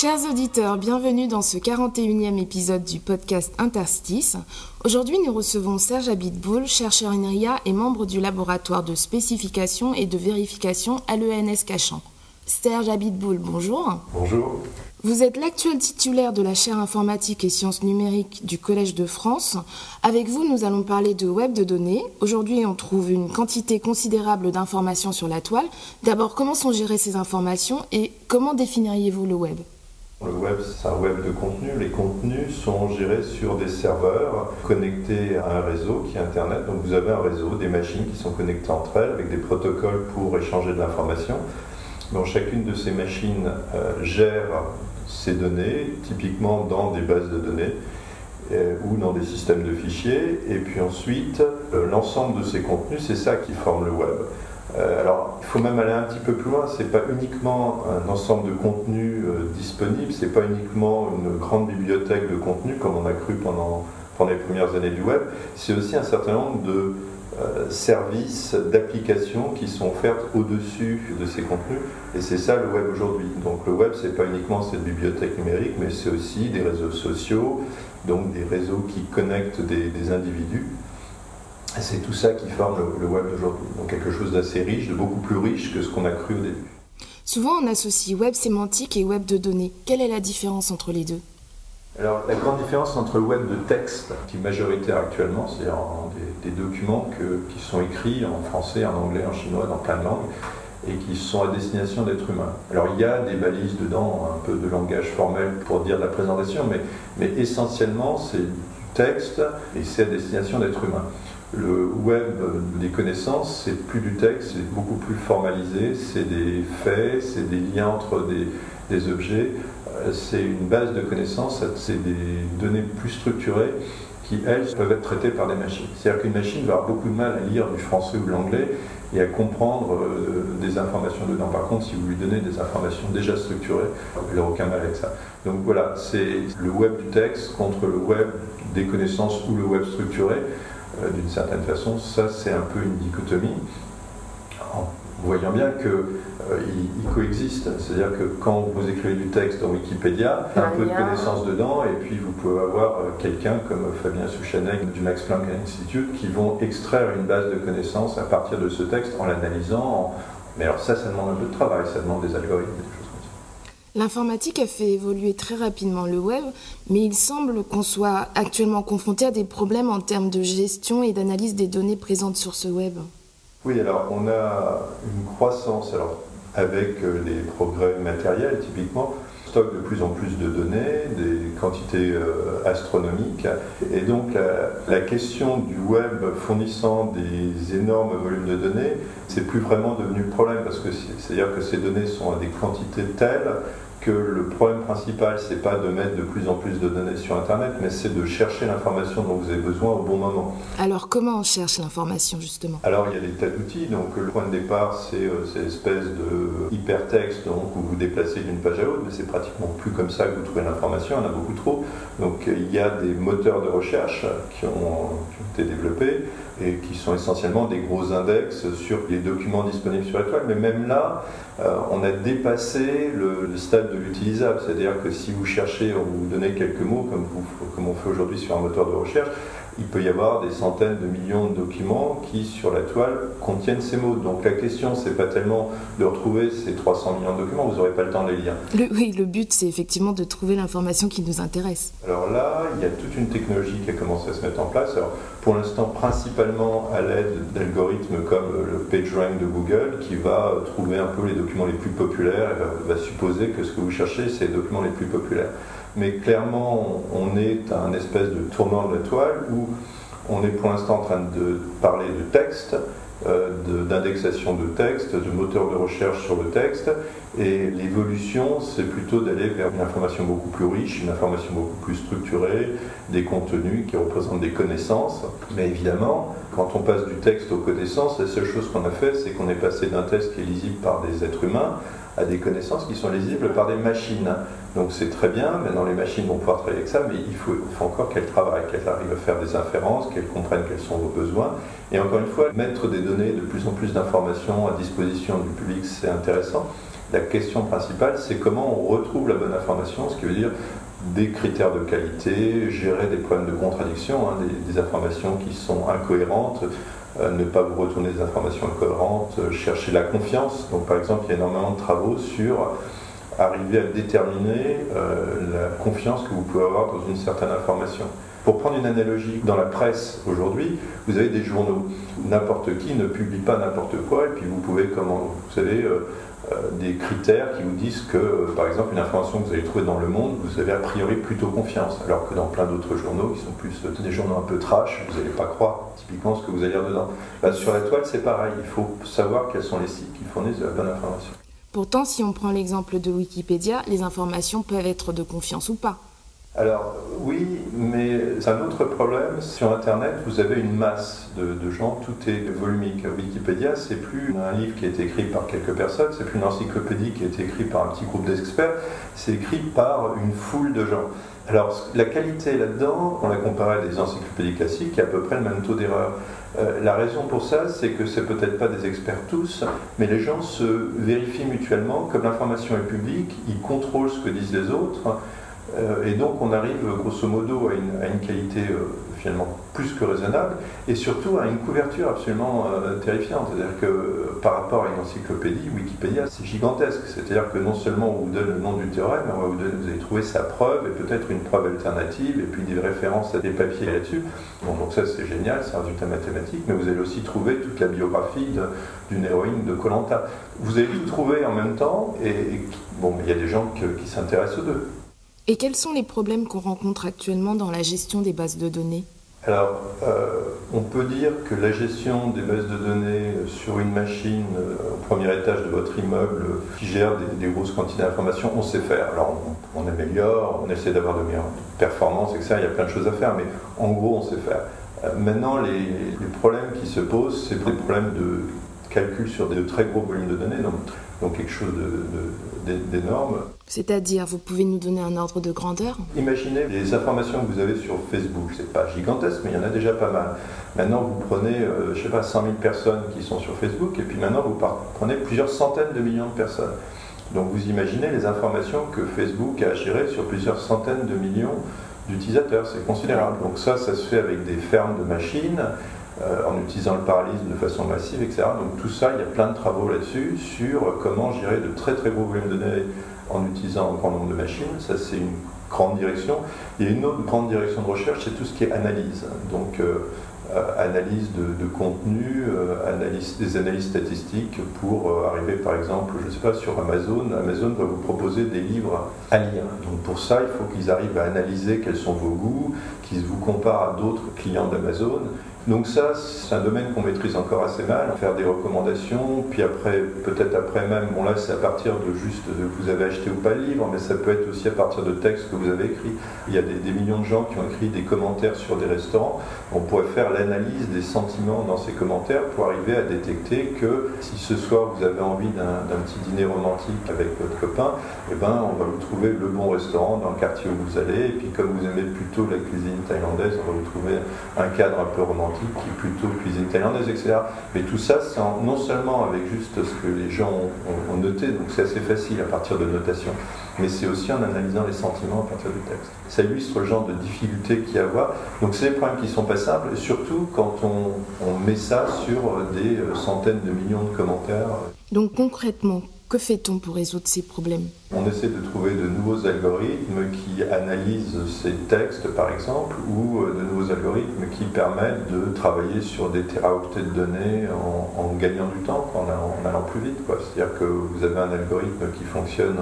Chers auditeurs, bienvenue dans ce 41e épisode du podcast Interstice. Aujourd'hui, nous recevons Serge Abitboul, chercheur INRIA et membre du laboratoire de spécification et de vérification à l'ENS Cachan. Serge Abitboul, bonjour. Bonjour. Vous êtes l'actuel titulaire de la chaire informatique et sciences numériques du Collège de France. Avec vous, nous allons parler de web de données. Aujourd'hui, on trouve une quantité considérable d'informations sur la toile. D'abord, comment sont gérées ces informations et comment définiriez-vous le web? Le web, c'est un web de contenu. Les contenus sont gérés sur des serveurs connectés à un réseau qui est Internet. Donc vous avez un réseau, des machines qui sont connectées entre elles avec des protocoles pour échanger de l'information. Donc chacune de ces machines euh, gère ces données, typiquement dans des bases de données euh, ou dans des systèmes de fichiers. Et puis ensuite, euh, l'ensemble de ces contenus, c'est ça qui forme le web. Euh, alors, il faut même aller un petit peu plus loin. C'est pas uniquement un ensemble de contenus euh, disponibles, c'est pas uniquement une grande bibliothèque de contenus comme on a cru pendant, les premières années du web. C'est aussi un certain nombre de euh, services, d'applications qui sont offertes au-dessus de ces contenus. Et c'est ça le web aujourd'hui. Donc le web, c'est pas uniquement cette bibliothèque numérique, mais c'est aussi des réseaux sociaux, donc des réseaux qui connectent des individus. C'est tout ça qui forme le, le web d'aujourd'hui. Donc quelque chose d'assez riche, de beaucoup plus riche que ce qu'on a cru au début. Souvent, on associe web sémantique et web de données. Quelle est la différence entre les deux? Alors, la grande différence entre le web de texte, qui est majoritaire actuellement, c'est-à-dire des, des documents que- qui sont écrits en français, en anglais, en chinois, dans plein de langues, et qui sont à destination d'êtres humains. Alors, il y a des balises dedans, un peu de langage formel pour dire la présentation, mais, mais essentiellement, c'est du texte et c'est à destination d'êtres humains. Le web des connaissances, c'est plus du texte, c'est beaucoup plus formalisé, c'est des faits, c'est des liens entre des, objets, euh, c'est une base de connaissances, c'est des données plus structurées qui, elles, peuvent être traitées par des machines. C'est-à-dire qu'une machine va avoir beaucoup de mal à lire du français ou de l'anglais et à comprendre euh, des informations dedans. Par contre, si vous lui donnez des informations déjà structurées, elle n'aura aucun mal avec ça. Donc voilà, c'est le web du texte contre le web des connaissances ou le web structuré. Euh, D'une certaine façon, ça c'est un peu une dichotomie en voyant bien qu'ils ils coexistent. C'est-à-dire que quand vous écrivez du texte dans Wikipédia, un peu de connaissances dedans, et puis vous pouvez avoir euh, quelqu'un comme Fabien Souchanek du Max Planck Institute qui vont extraire une base de connaissances à partir de ce texte en l'analysant. en- Mais alors ça, ça demande un peu de travail, ça demande des algorithmes, des. L'informatique a fait évoluer très rapidement le web, mais il semble qu'on soit actuellement confronté à des problèmes en termes de gestion et d'analyse des données présentes sur ce web. Oui, alors on a une croissance avec euh, les progrès matériels, typiquement, stocke de plus en plus de données, des quantités euh, astronomiques, et donc la, question du web fournissant des énormes volumes de données, c'est plus vraiment devenu problème, parce que c'est- c'est-à-dire que ces données sont à des quantités telles que le problème principal, c'est pas de mettre de plus en plus de données sur Internet, mais c'est de chercher l'information dont vous avez besoin au bon moment. Alors comment on cherche l'information justement? Alors il y a des tas d'outils. Donc le point de départ c'est euh, cette espèce de hypertexte donc, où vous déplacez d'une page à l'autre, mais c'est pratiquement plus comme ça que vous trouvez l'information, il y en a beaucoup trop. Donc euh, il y a des moteurs de recherche qui ont, qui ont été développés et qui sont essentiellement des gros index sur les documents disponibles sur la toile. Mais même là, euh, on a dépassé le, stade de l'utilisable. C'est-à-dire que si vous cherchez, on vous donnez quelques mots comme on fait aujourd'hui sur un moteur de recherche, il peut y avoir des centaines de millions de documents qui, sur la toile, contiennent ces mots. Donc la question, c'est pas tellement de retrouver ces 300 millions de documents, vous n'aurez pas le temps de les lire. Le- Oui, le but c'est effectivement de trouver l'information qui nous intéresse. Alors là, il y a toute une technologie qui a commencé à se mettre en place. Alors, pour l'instant, principalement à l'aide d'algorithmes comme le PageRank de Google, qui va euh, trouver un peu les documents les plus populaires et va supposer que ce que vous cherchez, c'est les documents les plus populaires. Mais clairement, on est à un espèce de tournant de la toile où on est pour l'instant en train de parler de texte, euh, de- d'indexation de texte, de moteur de recherche sur le texte, et l'évolution, c'est plutôt d'aller vers une information beaucoup plus riche, une information beaucoup plus structurée, des contenus qui représentent des connaissances. Mais évidemment, Quand on passe du texte aux connaissances, la seule chose qu'on a fait, c'est qu'on est passé d'un texte qui est lisible par des êtres humains à des connaissances qui sont lisibles par des machines. Donc c'est très bien, maintenant les machines vont pouvoir travailler avec ça, mais il faut, encore qu'elles travaillent, qu'elles arrivent à faire des inférences, qu'elles comprennent quels sont vos besoins. Et encore une fois, mettre des données, de plus en plus d'informations à disposition du public, c'est intéressant. La question principale, c'est comment on retrouve la bonne information, ce qui veut dire des critères de qualité, gérer des problèmes de contradiction, hein, des, informations qui sont incohérentes, ne pas vous retourner des informations incohérentes, euh, chercher la confiance. Donc par exemple, il y a énormément de travaux sur arriver à déterminer euh, la confiance que vous pouvez avoir dans une certaine information. Pour prendre une analogie, dans la presse aujourd'hui, vous avez des journaux. N'importe qui ne publie pas n'importe quoi, et puis vous pouvez, comment, vous savez, euh, des critères qui vous disent que, euh, par exemple, une information que vous allez trouver dans Le Monde, vous avez a priori plutôt confiance, alors que dans plein d'autres journaux, qui sont plus euh, des journaux un peu trash, vous n'allez pas croire typiquement ce que vous allez lire dedans. Sur la toile, c'est pareil, il faut savoir quels sont les sites qui fournissent de la bonne information. Pourtant, si on prend l'exemple de Wikipédia, les informations peuvent être de confiance ou pas. Alors oui, mais un autre problème. Sur Internet, vous avez une masse de, gens, tout est volumique. Wikipédia, c'est plus un livre qui a été écrit par quelques personnes, c'est plus une encyclopédie qui a été écrite par un petit groupe d'experts, c'est écrit par une foule de gens. Alors la qualité là-dedans, on l'a comparé à des encyclopédies classiques, qui a à peu près le même taux d'erreur. Euh, la raison pour ça, c'est que c'est peut-être pas des experts tous, mais les gens se vérifient mutuellement. Comme l'information est publique, ils contrôlent ce que disent les autres. Euh, et donc on arrive grosso modo à une, qualité euh, finalement plus que raisonnable et surtout à une couverture absolument euh, terrifiante. C'est-à-dire que par rapport à une encyclopédie, Wikipédia, c'est gigantesque. C'est-à-dire que non seulement on vous donne le nom du théorème, mais on vous, donner, vous allez trouver sa preuve et peut-être une preuve alternative et puis des références à des papiers là-dessus. donc ça c'est génial, c'est un résultat mathématique, mais vous allez aussi trouver toute la biographie d'une héroïne de Colanta. Vous allez tout trouver en même temps et, bon, il y a des gens qui s'intéressent aux deux. Et quels sont les problèmes qu'on rencontre actuellement dans la gestion des bases de données? Alors, euh, on peut dire que la gestion des bases de données sur une machine euh, au premier étage de votre immeuble qui gère des, grosses quantités d'informations, on sait faire. Alors, on, améliore, on essaie d'avoir de meilleures performances, etc. Il y a plein de choses à faire, mais en gros, on sait faire. Euh, maintenant, les, problèmes qui se posent, c'est des problèmes de calcul sur de très gros volumes de données, donc, quelque chose d'énorme. C'est-à-dire, vous pouvez nous donner un ordre de grandeur? Imaginez les informations que vous avez sur Facebook. C'est pas gigantesque, mais il y en a déjà pas mal. Maintenant, vous prenez, euh, je sais pas, 100 000 personnes qui sont sur Facebook, et puis maintenant, vous prenez plusieurs centaines de millions de personnes. Donc, vous imaginez les informations que Facebook a gérées sur plusieurs centaines de millions d'utilisateurs. C'est considérable. Donc, ça, ça se fait avec des fermes de machines. Euh, en utilisant le parallélisme de façon massive, etc. Donc tout ça, il y a plein de travaux là-dessus sur comment gérer de très très gros volumes de données en utilisant un grand nombre de machines. Ça, c'est une grande direction. Il y a une autre grande direction de recherche, c'est tout ce qui est analyse. Donc, euh, euh, analyse de, contenu, analyse, des analyses statistiques pour arriver, par exemple, je ne sais pas, sur Amazon. Amazon va vous proposer des livres à lire. Donc, pour ça, il faut qu'ils arrivent à analyser quels sont vos goûts, qu'ils vous comparent à d'autres clients d'Amazon donc ça, c'est un domaine qu'on maîtrise encore assez mal, faire des recommandations, puis après, peut-être après même, bon là c'est à partir de juste de vous avez acheté ou pas le livre, mais ça peut être aussi à partir de textes que vous avez écrits. Il y a des, millions de gens qui ont écrit des commentaires sur des restaurants. On pourrait faire l'analyse des sentiments dans ces commentaires pour arriver à détecter que si ce soir vous avez envie d'un petit dîner romantique avec votre copain, eh ben, on va vous trouver le bon restaurant dans le quartier où vous allez, et puis comme vous aimez plutôt la cuisine thaïlandaise, on va vous trouver un cadre un peu romantique qui est plutôt cuisine thaïlandaise, etc. Mais tout ça, c'est non seulement avec juste ce que les gens ont, noté, donc c'est assez facile à partir de notation, mais c'est aussi en analysant les sentiments à partir du texte. Ça illustre le genre de difficultés qu'il y a à avoir. Donc c'est des problèmes qui sont pas simples, surtout quand on, on met ça sur des centaines de millions de commentaires. Donc concrètement, que fait-on pour résoudre ces problèmes? On essaie de trouver de nouveaux algorithmes qui analysent ces textes, par exemple, ou euh, de nouveaux algorithmes qui permettent de travailler sur des téraoctets de données en, gagnant du temps, en allant, plus vite. C'est-à-dire que vous avez un algorithme qui fonctionne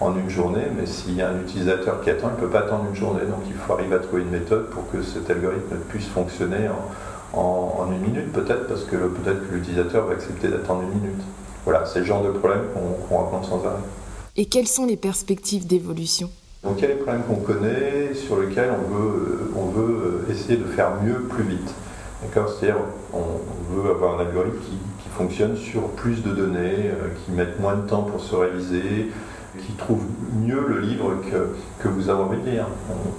en, une journée, mais s'il y a un utilisateur qui attend, il ne peut pas attendre une journée. Donc il faut arriver à trouver une méthode pour que cet algorithme puisse fonctionner en, une minute, peut-être, parce que peut-être que l'utilisateur va accepter d'attendre une minute. Voilà, c'est le genre de problème qu'on rencontre sans arrêt. Et quelles sont les perspectives d'évolution? Donc il y a les problèmes qu'on connaît, sur lesquels on veut, on veut essayer de faire mieux plus vite. D'accord? C'est-à-dire, on veut avoir un algorithme qui, fonctionne sur plus de données, euh, qui mette moins de temps pour se réaliser, qui trouve mieux le livre que, que vous avez envie de lire.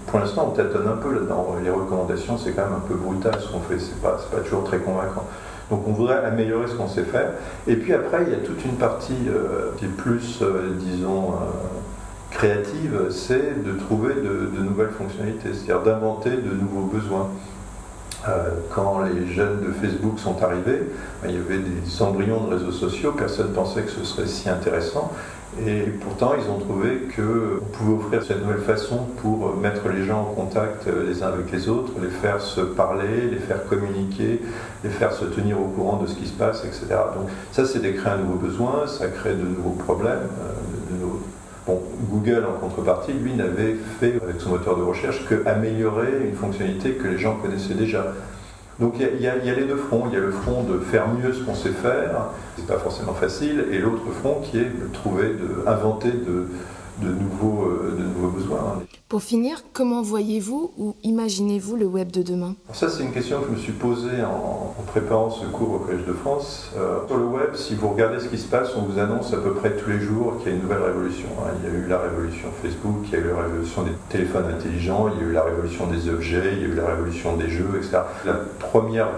pour l'instant, on tâtonne un peu là-dedans. Les recommandations, c'est quand même un peu brutal ce qu'on fait, c'est pas, pas toujours très convaincant. Donc on voudrait améliorer ce qu'on sait faire. Et puis après, il y a toute une partie euh, qui est plus, euh, disons, créative, c'est de trouver de, de nouvelles fonctionnalités, c'est-à-dire d'inventer de nouveaux besoins. Euh, quand les jeunes de Facebook sont arrivés, ben, il y avait des embryons de réseaux sociaux, personne ne pensait que ce serait si intéressant. Et pourtant, ils ont trouvé qu'on pouvait offrir cette nouvelle façon pour mettre les gens en contact les uns avec les autres, les faire se parler, les faire communiquer, les faire se tenir au courant de ce qui se passe, etc. Donc ça, c'est de un nouveau besoin, ça crée de nouveaux problèmes, euh, Google, en contrepartie, lui, n'avait fait avec son moteur de recherche que améliorer une fonctionnalité que les gens connaissaient déjà. Donc il y, a les deux fronts. Il y a le front de faire mieux ce qu'on sait faire, c'est pas forcément facile, et l'autre front qui est de trouver, de inventer de, de nouveaux, euh, de nouveaux besoins. Pour finir, comment voyez-vous ou imaginez-vous le web de demain? Ça, c'est une question que je me suis posée en, préparant ce cours au Collège de France. Euh, sur le web, si vous regardez ce qui se passe, on vous annonce à peu près tous les jours qu'il y a une nouvelle révolution. Hein. Il y a eu la révolution Facebook, il y a eu la révolution des téléphones intelligents, il y a eu la révolution des objets, il y a eu la révolution des jeux, etc. La première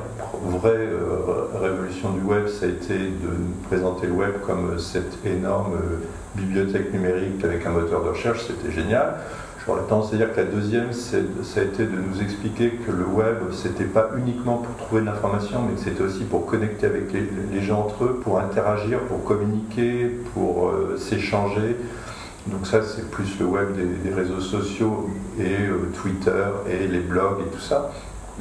vraie euh, révolution du web, ça a été de nous présenter le web comme cette énorme bibliothèque numérique avec un moteur de recherche, c'était génial. J'aurais tendance à dire que la deuxième, ça a été de nous expliquer que le web, c'était pas uniquement pour trouver de l'information, mais que c'était aussi pour connecter avec les, gens entre eux, pour interagir, pour communiquer, pour euh, s'échanger. Donc ça, c'est plus le web des, réseaux sociaux et euh, Twitter et les blogs et tout ça.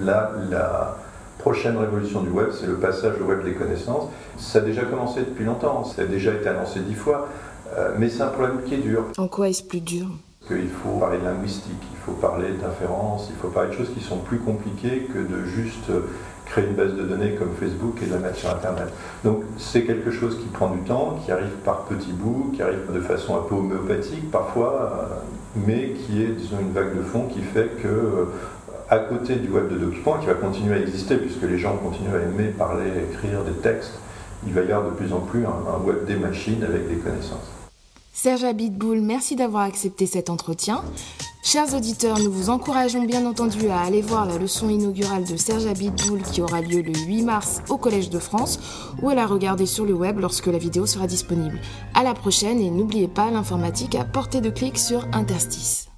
Là, la prochaine révolution du web, c'est le passage au web des connaissances. Ça a déjà commencé depuis longtemps, ça a déjà été annoncé dix fois. Euh, mais c'est un problème qui est dur. En quoi est-ce plus dur? Qu'il faut parler de linguistique, il faut parler d'inférence, il faut parler de choses qui sont plus compliquées que de juste créer une base de données comme Facebook et de la mettre sur Internet. Donc c'est quelque chose qui prend du temps, qui arrive par petits bouts, qui arrive de façon un peu homéopathique parfois, euh, mais qui est, disons, une vague de fond qui fait que euh, à côté du web de documents, qui va continuer à exister puisque les gens continuent à aimer parler, écrire des textes, il va y avoir de plus en plus un web des machines avec des connaissances. Serge Abitboul, merci d'avoir accepté cet entretien. Chers auditeurs, nous vous encourageons bien entendu à aller voir la leçon inaugurale de Serge Abitboul qui aura lieu le 8 mars au Collège de France ou à la regarder sur le web lorsque la vidéo sera disponible. À la prochaine et n'oubliez pas l'informatique à portée de clic sur Interstice.